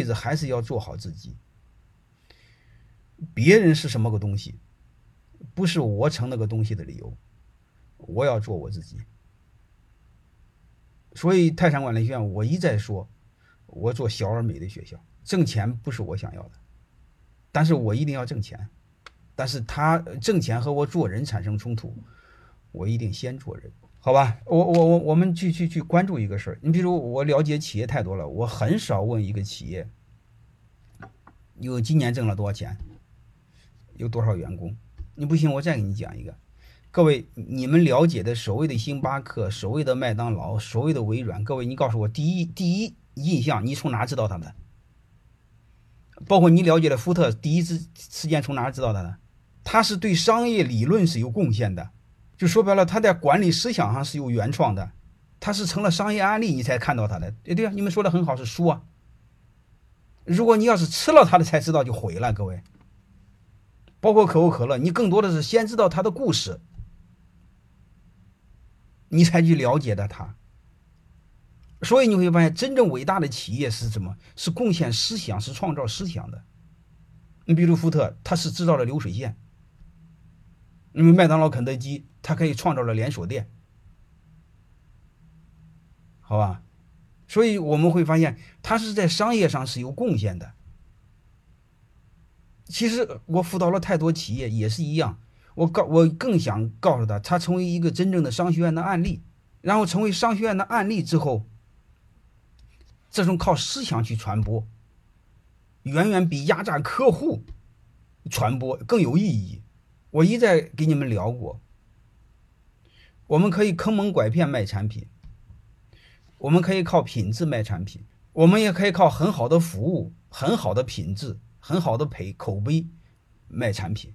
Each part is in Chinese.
辈子还是要做好自己。别人是什么个东西，不是我成那个东西的理由。我要做我自己。所以泰山管理学院，我一再说，我做小而美的学校，挣钱不是我想要的，但是我一定要挣钱。但是他挣钱和我做人产生冲突，我一定先做人，好吧？我我我我们去去去关注一个事儿。你比如我了解企业太多了，我很少问一个企业，有今年挣了多少钱，有多少员工。你不信，我再给你讲一个。各位，你们了解的所谓的星巴克、所谓的麦当劳、所谓的微软，各位，你告诉我，第一第一印象，你从哪知道他的？包括你了解的福特，第一次时间从哪知道他的？他是对商业理论是有贡献的，就说白了，他在管理思想上是有原创的，他是成了商业案例，你才看到他的。对对啊，你们说的很好，是书啊。如果你要是吃了他的才知道，就毁了。各位，包括可口可乐，你更多的是先知道他的故事。你才去了解的他，所以你会发现，真正伟大的企业是什么？是贡献思想，是创造思想的。你比如福特，他是制造了流水线；你们麦当劳、肯德基，它可以创造了连锁店，好吧？所以我们会发现，他是在商业上是有贡献的。其实我辅导了太多企业，也是一样。我告我更想告诉他，他成为一个真正的商学院的案例，然后成为商学院的案例之后，这种靠思想去传播，远远比压榨客户传播更有意义。我一再给你们聊过，我们可以坑蒙拐骗卖产品，我们可以靠品质卖产品，我们也可以靠很好的服务、很好的品质、很好的培口碑卖产品。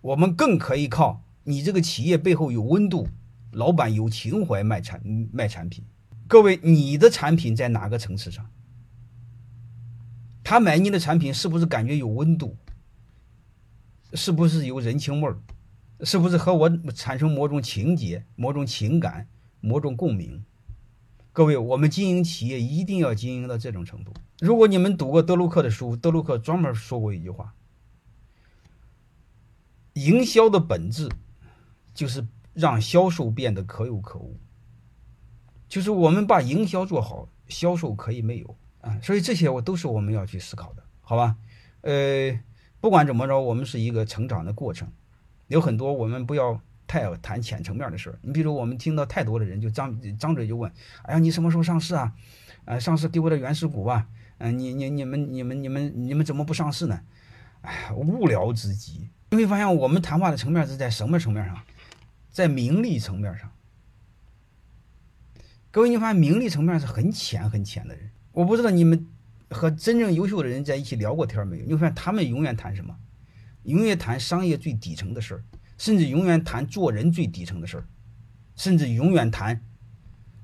我们更可以靠你这个企业背后有温度，老板有情怀卖产卖产品。各位，你的产品在哪个层次上？他买你的产品是不是感觉有温度？是不是有人情味儿？是不是和我产生某种情节、某种情感、某种共鸣？各位，我们经营企业一定要经营到这种程度。如果你们读过德鲁克的书，德鲁克专门说过一句话。营销的本质就是让销售变得可有可无，就是我们把营销做好，销售可以没有啊。所以这些我都是我们要去思考的，好吧？呃，不管怎么着，我们是一个成长的过程，有很多我们不要太谈浅层面的事儿。你比如我们听到太多的人就张张嘴就问：“哎呀，你什么时候上市啊？呃，上市给我的原始股吧。嗯，你你你们你们你们你们怎么不上市呢？哎，无聊之极。你会发现，我们谈话的层面是在什么层面上？在名利层面上。各位，你发现名利层面是很浅很浅的人。我不知道你们和真正优秀的人在一起聊过天没有？你会发现，他们永远谈什么？永远谈商业最底层的事儿，甚至永远谈做人最底层的事儿，甚至永远谈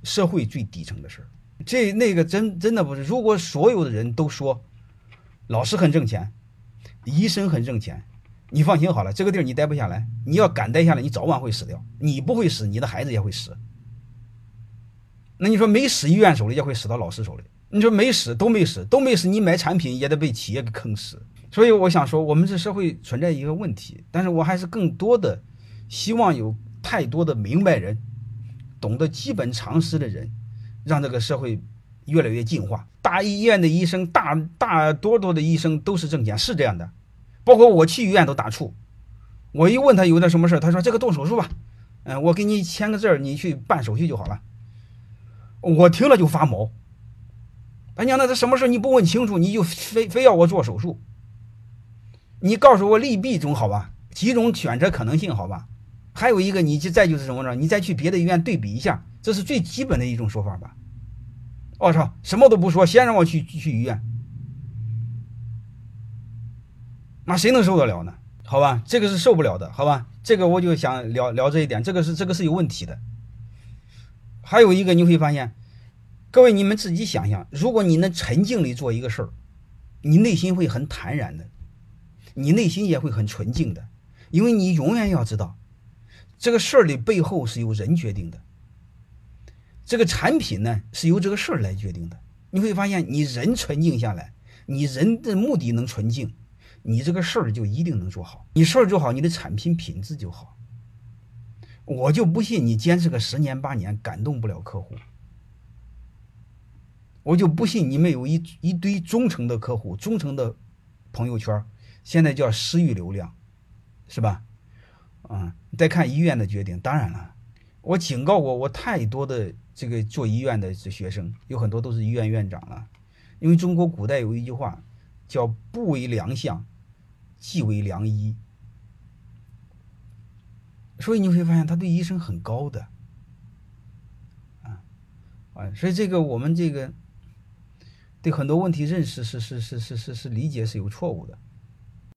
社会最底层的事儿。这那个真真的不是。如果所有的人都说老师很挣钱，医生很挣钱。你放心好了，这个地儿你待不下来。你要敢待下来，你早晚会死掉。你不会死，你的孩子也会死。那你说没死，医院手里也会死到老师手里。你说没死，都没死，都没死，你买产品也得被企业给坑死。所以我想说，我们这社会存在一个问题，但是我还是更多的希望有太多的明白人，懂得基本常识的人，让这个社会越来越进化。大医院的医生，大大多多的医生都是挣钱，是这样的。包括我去医院都打怵，我一问他有点什么事他说这个动手术吧，嗯，我给你签个字你去办手续就好了。我听了就发毛。哎娘，那他什么事你不问清楚，你就非非要我做手术？你告诉我利弊总好吧，几种选择可能性好吧？还有一个，你就再就是什么呢？你再去别的医院对比一下，这是最基本的一种说法吧？我操，什么都不说，先让我去去医院。那谁能受得了呢？好吧，这个是受不了的，好吧？这个我就想聊聊这一点，这个是这个是有问题的。还有一个你会发现，各位你们自己想想，如果你能沉静里做一个事儿，你内心会很坦然的，你内心也会很纯净的，因为你永远要知道，这个事儿的背后是由人决定的，这个产品呢是由这个事儿来决定的，你会发现，你人纯净下来，你人的目的能纯净，你这个事儿就一定能做好。你事儿做好，你的产品品质就好。我就不信你坚持个十年八年感动不了客户。我就不信你们有一一堆忠诚的客户、忠诚的朋友圈，现在叫私域流量，是吧？啊，再看医院的决定。当然了，我警告过我太多的这个做医院的学生，有很多都是医院院长了。因为中国古代有一句话叫“不为良相，即为良医”，所以你会发现他对医生很高的，啊啊，所以这个我们这个对很多问题认识是是是是是是理解是有错误的。